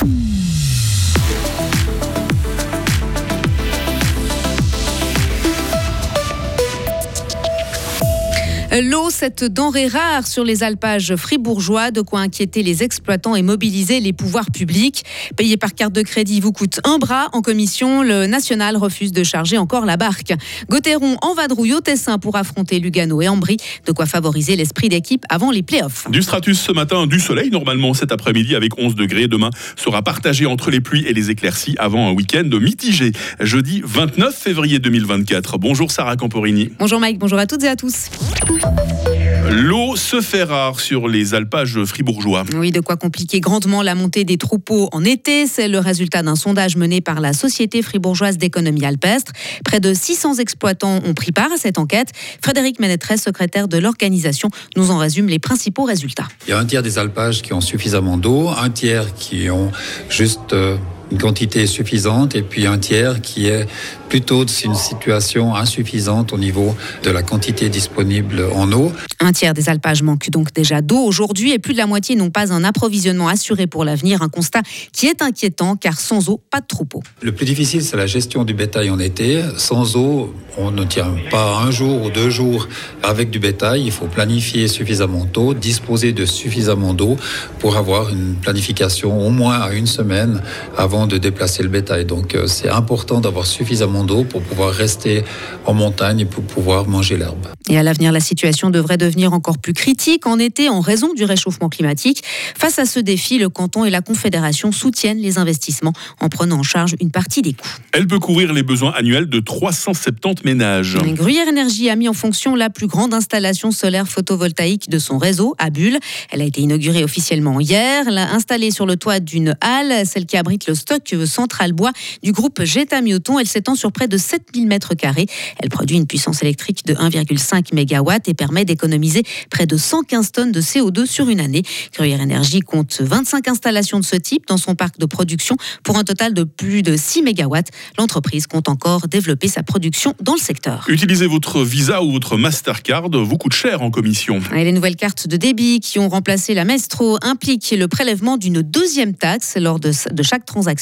Mm-hmm. L'eau, cette denrée rare sur les alpages fribourgeois, de quoi inquiéter les exploitants et mobiliser les pouvoirs publics. Payé par carte de crédit vous coûte un bras. En commission, le national refuse de charger encore la barque. Gauthieron en vadrouille au Tessin pour affronter Lugano et Ambry, de quoi favoriser l'esprit d'équipe avant les playoffs. Du stratus ce matin, du soleil normalement cet après-midi avec 11 degrés. Demain sera partagé entre les pluies et les éclaircies avant un week-end mitigé. Jeudi 29 février 2024. Bonjour Sarah Camporini. Bonjour Mike, bonjour à toutes et à tous. L'eau se fait rare sur les alpages fribourgeois. Oui, de quoi compliquer grandement la montée des troupeaux en été. C'est le résultat d'un sondage mené par la Société fribourgeoise d'économie alpestre. Près de 600 exploitants ont pris part à cette enquête. Frédéric Ménétresse, secrétaire de l'organisation, nous en résume les principaux résultats. Il y a un tiers des alpages qui ont suffisamment d'eau, un tiers qui ont juste euh, une quantité suffisante et puis un tiers qui est plutôt une situation insuffisante au niveau de la quantité disponible en eau. Un tiers des alpages manquent donc déjà d'eau aujourd'hui et plus de la moitié n'ont pas un approvisionnement assuré pour l'avenir. Un constat qui est inquiétant car sans eau, pas de troupeau. Le plus difficile, c'est la gestion du bétail en été. Sans eau, on ne tient pas un jour ou deux jours avec du bétail. Il faut planifier suffisamment d'eau, disposer de suffisamment d'eau pour avoir une planification au moins à une semaine avant de déplacer le bétail. Donc euh, c'est important d'avoir suffisamment d'eau pour pouvoir rester en montagne et pour pouvoir manger l'herbe. Et à l'avenir, la situation devrait devenir encore plus critique en été en raison du réchauffement climatique. Face à ce défi, le canton et la Confédération soutiennent les investissements en prenant en charge une partie des coûts. Elle peut couvrir les besoins annuels de 370 ménages. Gruyère Énergie a mis en fonction la plus grande installation solaire photovoltaïque de son réseau à Bulle. Elle a été inaugurée officiellement hier. Elle a installée sur le toit d'une halle, celle qui abrite le stock central bois du groupe Jetta Mioton. Elle s'étend sur près de 7000 mètres carrés. Elle produit une puissance électrique de 1,5 MW et permet d'économiser près de 115 tonnes de CO2 sur une année. Gruyère Énergie compte 25 installations de ce type dans son parc de production pour un total de plus de 6 MW. L'entreprise compte encore développer sa production dans le secteur. Utilisez votre Visa ou votre Mastercard vous coûte cher en commission. Et les nouvelles cartes de débit qui ont remplacé la Maestro impliquent le prélèvement d'une deuxième taxe lors de, de chaque transaction.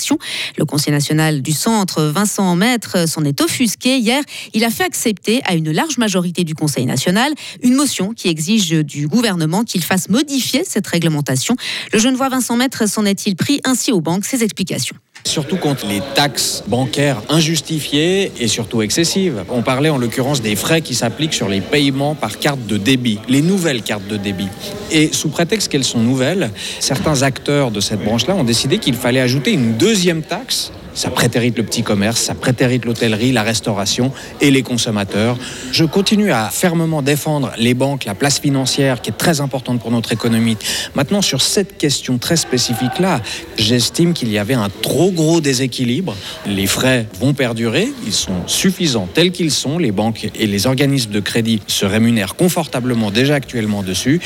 Le Conseil national du centre, Vincent Maître, s'en est offusqué. Hier, il a fait accepter à une large majorité du Conseil national une motion qui exige du gouvernement qu'il fasse modifier cette réglementation. Le jeune voix Vincent Maître s'en est-il pris ainsi aux banques? Ses explications surtout contre les taxes bancaires injustifiées et surtout excessives. On parlait en l'occurrence des frais qui s'appliquent sur les paiements par carte de débit, les nouvelles cartes de débit. Et sous prétexte qu'elles sont nouvelles, certains acteurs de cette branche-là ont décidé qu'il fallait ajouter une deuxième taxe ça prétérite le petit commerce, ça prétérite l'hôtellerie, la restauration et les consommateurs. Je continue à fermement défendre les banques, la place financière qui est très importante pour notre économie. Maintenant, sur cette question très spécifique-là, j'estime qu'il y avait un trop gros déséquilibre. Les frais vont perdurer, ils sont suffisants tels qu'ils sont. Les banques et les organismes de crédit se rémunèrent confortablement déjà actuellement dessus.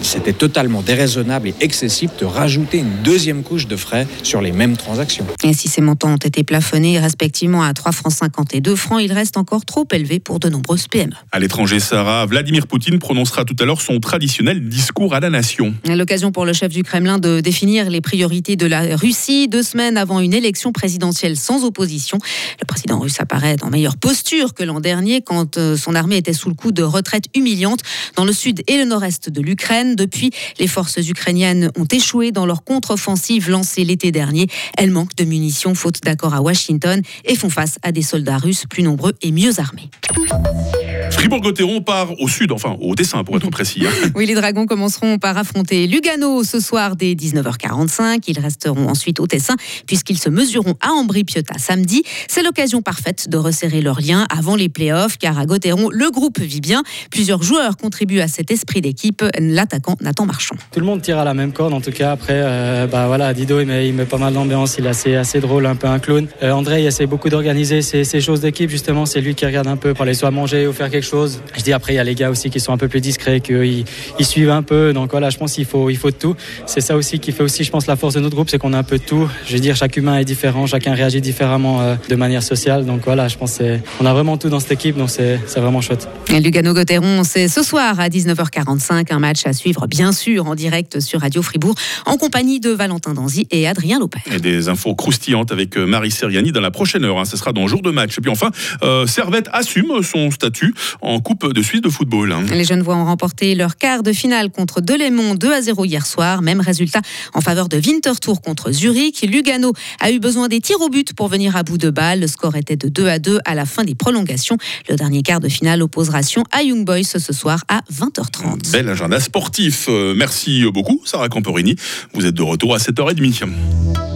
C'était totalement déraisonnable et excessif de rajouter une deuxième couche de frais sur les mêmes transactions. Et si ces montants ont été plafonnés respectivement à 3 francs 50 et 2 francs, il reste encore trop élevé pour de nombreuses PME. À l'étranger, Sarah, Vladimir Poutine prononcera tout à l'heure son traditionnel discours à la nation. L'occasion pour le chef du Kremlin de définir les priorités de la Russie deux semaines avant une élection présidentielle sans opposition. Le président russe apparaît en meilleure posture que l'an dernier quand euh, son armée était sous le coup de retraite humiliante dans le sud et le nord-est de l'Ukraine. Depuis, les forces ukrainiennes ont échoué dans leur contre-offensive lancée l'été dernier. Elles manquent de munitions faute d'accord à Washington et font face à des soldats russes plus nombreux et mieux armés. Fribourg-Gotteron part au sud, enfin au dessin pour être précis. Hein. oui, les Dragons commenceront par affronter Lugano ce soir dès 19h45. Ils resteront ensuite au Tessin puisqu'ils se mesureront à Ambry-Piotta samedi. C'est l'occasion parfaite de resserrer leurs liens avant les playoffs car à Gotteron, le groupe vit bien. Plusieurs joueurs contribuent à cet esprit d'équipe. L'attaquant Nathan Marchand. Tout le monde tire à la même corde en tout cas. Après, euh, bah voilà, Dido il met, il met pas mal d'ambiance, il est assez, assez drôle, un peu un clown. Euh, André il essaie beaucoup d'organiser ces, ces choses d'équipe justement. C'est lui qui regarde un peu pour aller soit manger ou faire quelque chose. Je dis après, il y a les gars aussi qui sont un peu plus discrets, qu'ils ils suivent un peu. Donc voilà, je pense qu'il faut, il faut de tout. C'est ça aussi qui fait aussi, je pense, la force de notre groupe, c'est qu'on a un peu de tout. Je veux dire, chaque humain est différent, chacun réagit différemment euh, de manière sociale. Donc voilà, je pense qu'on a vraiment tout dans cette équipe, donc c'est vraiment chouette. Et Lugano-Gotteron, c'est ce soir à 19h45, un match à suivre bien sûr en direct sur Radio Fribourg, en compagnie de Valentin Danzy et Adrien Lopez. Et des infos croustillantes avec euh, Marie Seriani dans la prochaine heure. Hein. Ce sera dans jour de match. Et puis enfin, euh, Servette assume son statut en Coupe de Suisse de football. Hein. Les jeunes voix ont remporté leur quart de finale contre Delémont 2 à 0 hier soir. Même résultat en faveur de Winterthur contre Zurich. Lugano a eu besoin des tirs au but pour venir à bout de balle. Le score était de 2 à 2 à la fin des prolongations. Le dernier quart de finale oppose Ration à Young Boys ce soir à 20h30. Bel agenda sportif. Euh, merci beaucoup, Sarah Camporini. Vous êtes de retour à 7h30.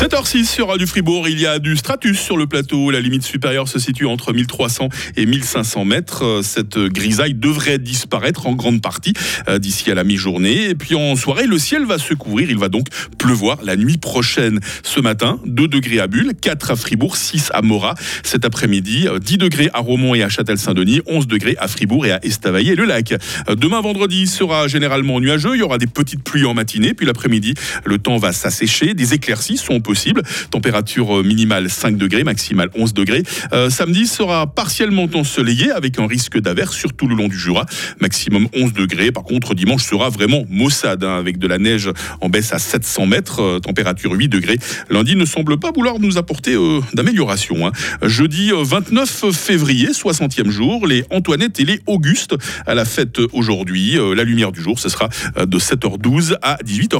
7h06 sur Radio Fribourg, il y a du stratus sur le plateau. La limite supérieure se situe entre 1300 et 1500 mètres. Cette grisaille devrait disparaître en grande partie euh, d'ici à la mi-journée. Et puis en soirée, le ciel va se couvrir. Il va donc pleuvoir la nuit prochaine. Ce matin, 2 degrés à Bulle, 4 à Fribourg, 6 à Morat. Cet après-midi, 10 degrés à Romont et à Châtel-Saint-Denis, 11 degrés à Fribourg et à Estavayer et le lac. Demain vendredi sera généralement nuageux. Il y aura des petites pluies en matinée. Puis l'après-midi, le temps va s'assécher. Des éclaircies sont possible. Température euh, minimale 5 degrés, maximale 11 degrés. Euh, samedi sera partiellement ensoleillé avec un risque d'averse surtout le long du Jura. Maximum 11 degrés. Par contre, dimanche sera vraiment maussade hein, avec de la neige en baisse à 700 mètres. Euh, température 8 degrés. Lundi ne semble pas vouloir nous apporter d'amélioration. Hein. Jeudi 29 février, 60e jour, les Antoinette et les Auguste à la fête aujourd'hui. la lumière du jour, ce sera de 7h12 à 18h05.